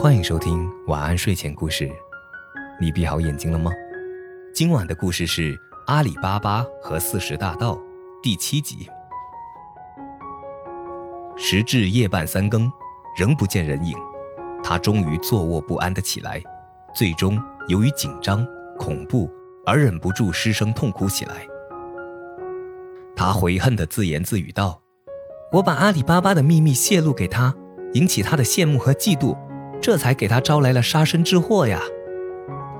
欢迎收听晚安睡前故事。你闭好眼睛了吗？今晚的故事是《阿里巴巴和四十大盗》第七集。时至夜半三更，仍不见人影，他终于坐卧不安的起来，最终由于紧张、恐怖而忍不住失声痛哭起来。他悔恨的自言自语道：“我把阿里巴巴的秘密泄露给他，引起他的羡慕和嫉妒。”这才给他招来了杀身之祸呀！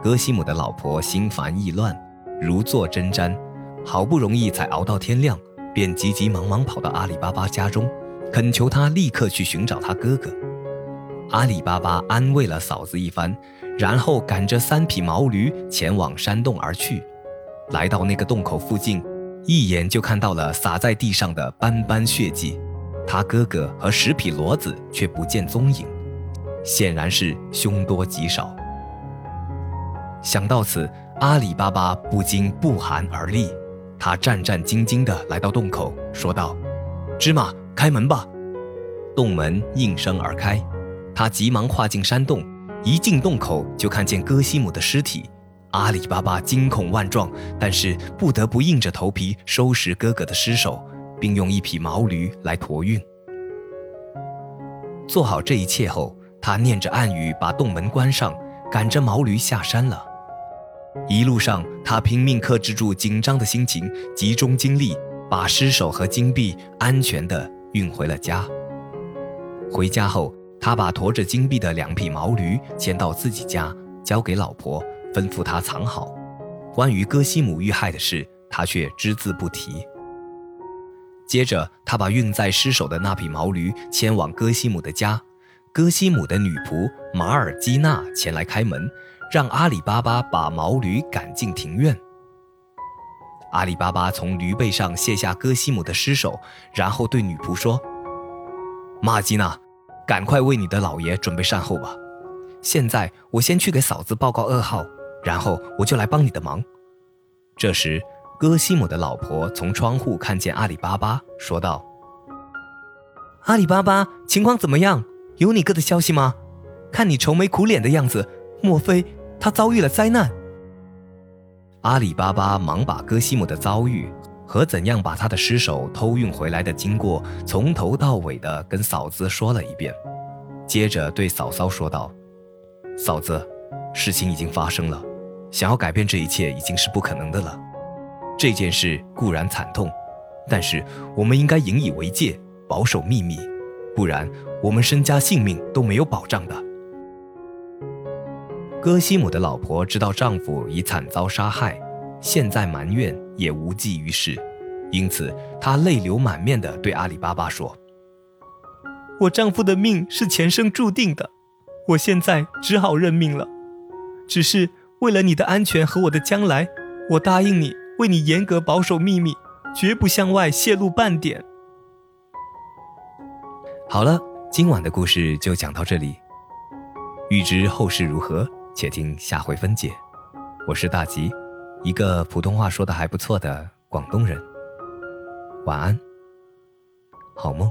戈西姆的老婆心烦意乱，如坐针毡，好不容易才熬到天亮，便急急忙忙跑到阿里巴巴家中，恳求他立刻去寻找他哥哥。阿里巴巴安慰了嫂子一番，然后赶着三匹毛驴前往山洞而去。来到那个洞口附近，一眼就看到了洒在地上的斑斑血迹，他哥哥和十匹骡子却不见踪影。显然是凶多吉少。想到此，阿里巴巴不禁不寒而栗。他战战兢兢地来到洞口，说道：“芝麻，开门吧！”洞门应声而开。他急忙跨进山洞，一进洞口就看见戈西姆的尸体。阿里巴巴惊恐万状，但是不得不硬着头皮收拾哥哥的尸首，并用一匹毛驴来驮运。做好这一切后。他念着暗语，把洞门关上，赶着毛驴下山了。一路上，他拼命克制住紧张的心情，集中精力，把尸首和金币安全地运回了家。回家后，他把驮着金币的两匹毛驴牵到自己家，交给老婆，吩咐她藏好。关于戈西姆遇害的事，他却只字不提。接着，他把运载尸首的那匹毛驴牵往戈西姆的家。戈西姆的女仆马尔基娜前来开门，让阿里巴巴把毛驴赶进庭院。阿里巴巴从驴背上卸下戈西姆的尸首，然后对女仆说：“马尔基娜，赶快为你的老爷准备善后吧。现在我先去给嫂子报告噩耗，然后我就来帮你的忙。”这时，戈西姆的老婆从窗户看见阿里巴巴，说道：“阿里巴巴，情况怎么样？”有你哥的消息吗？看你愁眉苦脸的样子，莫非他遭遇了灾难？阿里巴巴忙把戈西姆的遭遇和怎样把他的尸首偷运回来的经过从头到尾的跟嫂子说了一遍，接着对嫂嫂说道：“嫂子，事情已经发生了，想要改变这一切已经是不可能的了。这件事固然惨痛，但是我们应该引以为戒，保守秘密。”不然，我们身家性命都没有保障的。戈西姆的老婆知道丈夫已惨遭杀害，现在埋怨也无济于事，因此她泪流满面地对阿里巴巴说：“我丈夫的命是前生注定的，我现在只好认命了。只是为了你的安全和我的将来，我答应你，为你严格保守秘密，绝不向外泄露半点。”好了，今晚的故事就讲到这里。欲知后事如何，且听下回分解。我是大吉，一个普通话说的还不错的广东人。晚安，好梦。